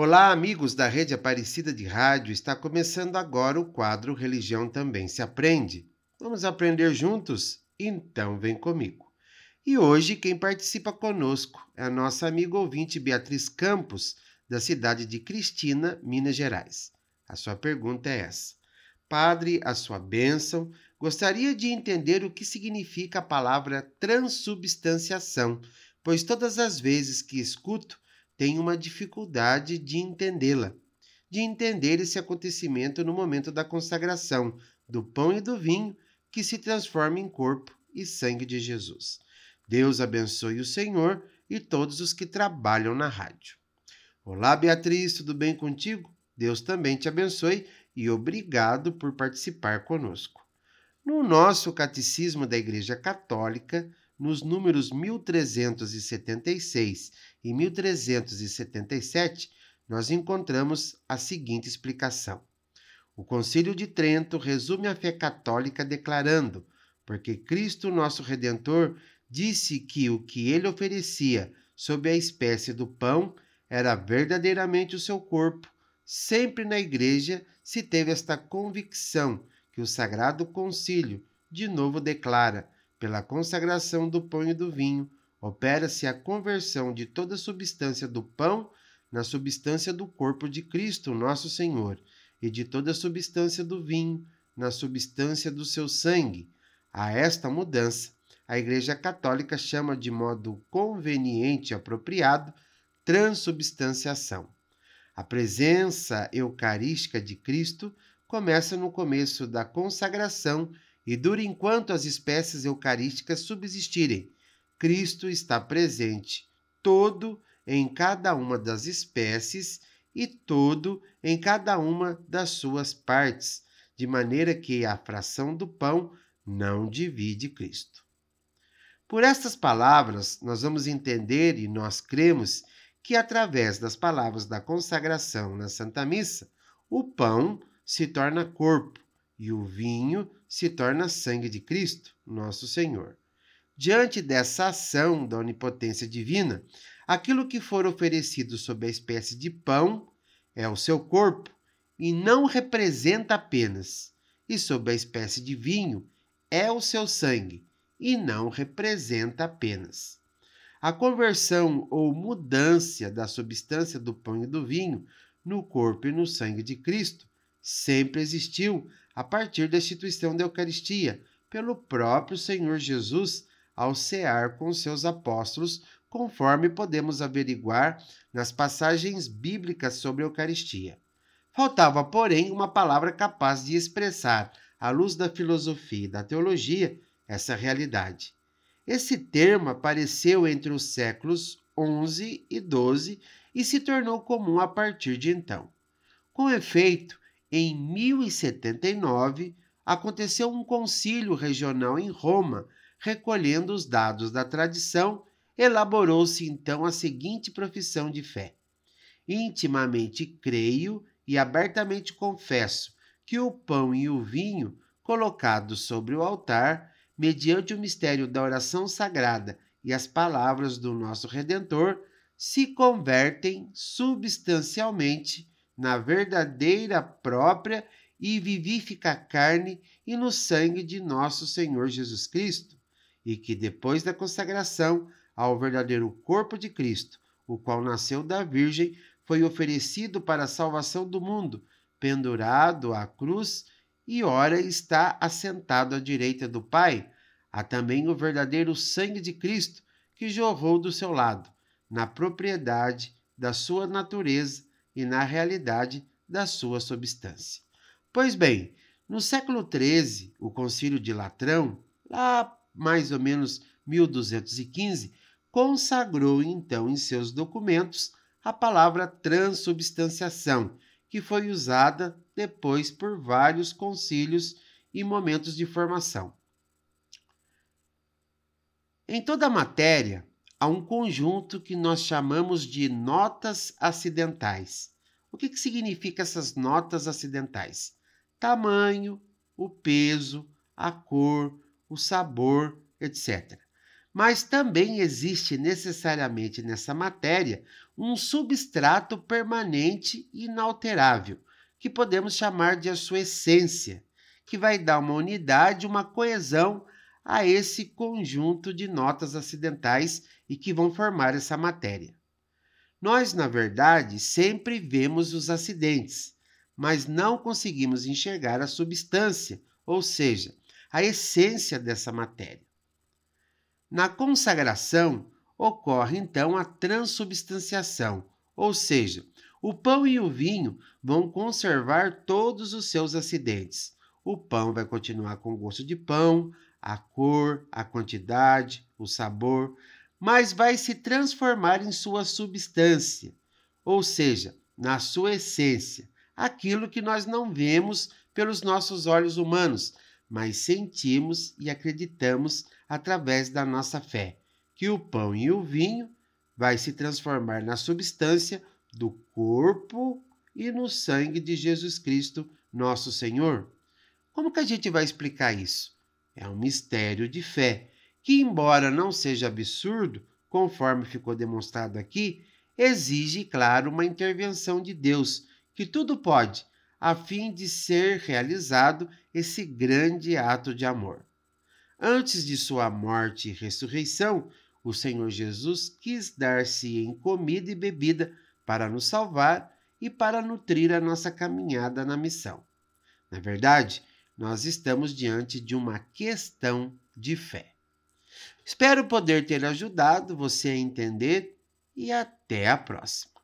Olá, amigos da Rede Aparecida de Rádio. Está começando agora o quadro Religião Também se Aprende. Vamos aprender juntos? Então vem comigo. E hoje quem participa conosco é a nossa amiga ouvinte Beatriz Campos, da cidade de Cristina, Minas Gerais. A sua pergunta é essa: Padre, a sua bênção, gostaria de entender o que significa a palavra transubstanciação, pois todas as vezes que escuto tenho uma dificuldade de entendê-la, de entender esse acontecimento no momento da consagração do pão e do vinho que se transforma em corpo e sangue de Jesus. Deus abençoe o Senhor e todos os que trabalham na rádio. Olá, Beatriz, tudo bem contigo? Deus também te abençoe e obrigado por participar conosco. No nosso Catecismo da Igreja Católica, nos números 1376 e 1377, nós encontramos a seguinte explicação. O Concílio de Trento resume a fé católica declarando: porque Cristo, nosso Redentor, disse que o que ele oferecia sob a espécie do pão era verdadeiramente o seu corpo. Sempre na Igreja se teve esta convicção que o Sagrado Concílio de novo declara pela consagração do pão e do vinho, opera-se a conversão de toda a substância do pão na substância do corpo de Cristo, nosso Senhor, e de toda a substância do vinho na substância do seu sangue. A esta mudança, a Igreja Católica chama de modo conveniente e apropriado transubstanciação. A presença eucarística de Cristo começa no começo da consagração e dura enquanto as espécies eucarísticas subsistirem. Cristo está presente, todo em cada uma das espécies e todo em cada uma das suas partes, de maneira que a fração do pão não divide Cristo. Por estas palavras, nós vamos entender e nós cremos que, através das palavras da consagração na Santa Missa, o pão se torna corpo e o vinho se torna sangue de Cristo, nosso Senhor. Diante dessa ação da onipotência divina, aquilo que for oferecido sob a espécie de pão é o seu corpo e não representa apenas, e sob a espécie de vinho é o seu sangue e não representa apenas. A conversão ou mudança da substância do pão e do vinho no corpo e no sangue de Cristo sempre existiu a partir da instituição da Eucaristia, pelo próprio Senhor Jesus ao cear com seus apóstolos, conforme podemos averiguar nas passagens bíblicas sobre a Eucaristia. Faltava, porém, uma palavra capaz de expressar, à luz da filosofia e da teologia, essa realidade. Esse termo apareceu entre os séculos XI e XII e se tornou comum a partir de então. Com efeito, em 1079, aconteceu um concílio regional em Roma, recolhendo os dados da tradição, elaborou-se então a seguinte profissão de fé: Intimamente creio e abertamente confesso que o pão e o vinho colocados sobre o altar, mediante o mistério da oração sagrada e as palavras do nosso Redentor, se convertem substancialmente na verdadeira própria e vivífica carne e no sangue de nosso Senhor Jesus Cristo, e que depois da consagração ao verdadeiro corpo de Cristo, o qual nasceu da Virgem, foi oferecido para a salvação do mundo, pendurado à cruz, e ora está assentado à direita do Pai. Há também o verdadeiro sangue de Cristo, que jorrou do seu lado, na propriedade da sua natureza e na realidade da sua substância. Pois bem, no século XIII, o Concílio de Latrão, lá mais ou menos 1215, consagrou então em seus documentos a palavra transubstanciação, que foi usada depois por vários concílios e momentos de formação. Em toda a matéria, há um conjunto que nós chamamos de notas acidentais. O que, que significa essas notas acidentais? Tamanho, o peso, a cor, o sabor, etc. Mas também existe necessariamente nessa matéria um substrato permanente e inalterável, que podemos chamar de a sua essência, que vai dar uma unidade, uma coesão a esse conjunto de notas acidentais e que vão formar essa matéria. Nós, na verdade, sempre vemos os acidentes, mas não conseguimos enxergar a substância, ou seja, a essência dessa matéria. Na consagração, ocorre então a transubstanciação, ou seja, o pão e o vinho vão conservar todos os seus acidentes. O pão vai continuar com gosto de pão, a cor, a quantidade, o sabor, mas vai se transformar em sua substância, ou seja, na sua essência, aquilo que nós não vemos pelos nossos olhos humanos, mas sentimos e acreditamos através da nossa fé, que o pão e o vinho vai se transformar na substância do corpo e no sangue de Jesus Cristo, nosso Senhor. Como que a gente vai explicar isso? É um mistério de fé, que, embora não seja absurdo, conforme ficou demonstrado aqui, exige, claro, uma intervenção de Deus, que tudo pode, a fim de ser realizado esse grande ato de amor. Antes de sua morte e ressurreição, o Senhor Jesus quis dar-se em comida e bebida para nos salvar e para nutrir a nossa caminhada na missão. Na verdade, nós estamos diante de uma questão de fé. Espero poder ter ajudado você a entender e até a próxima.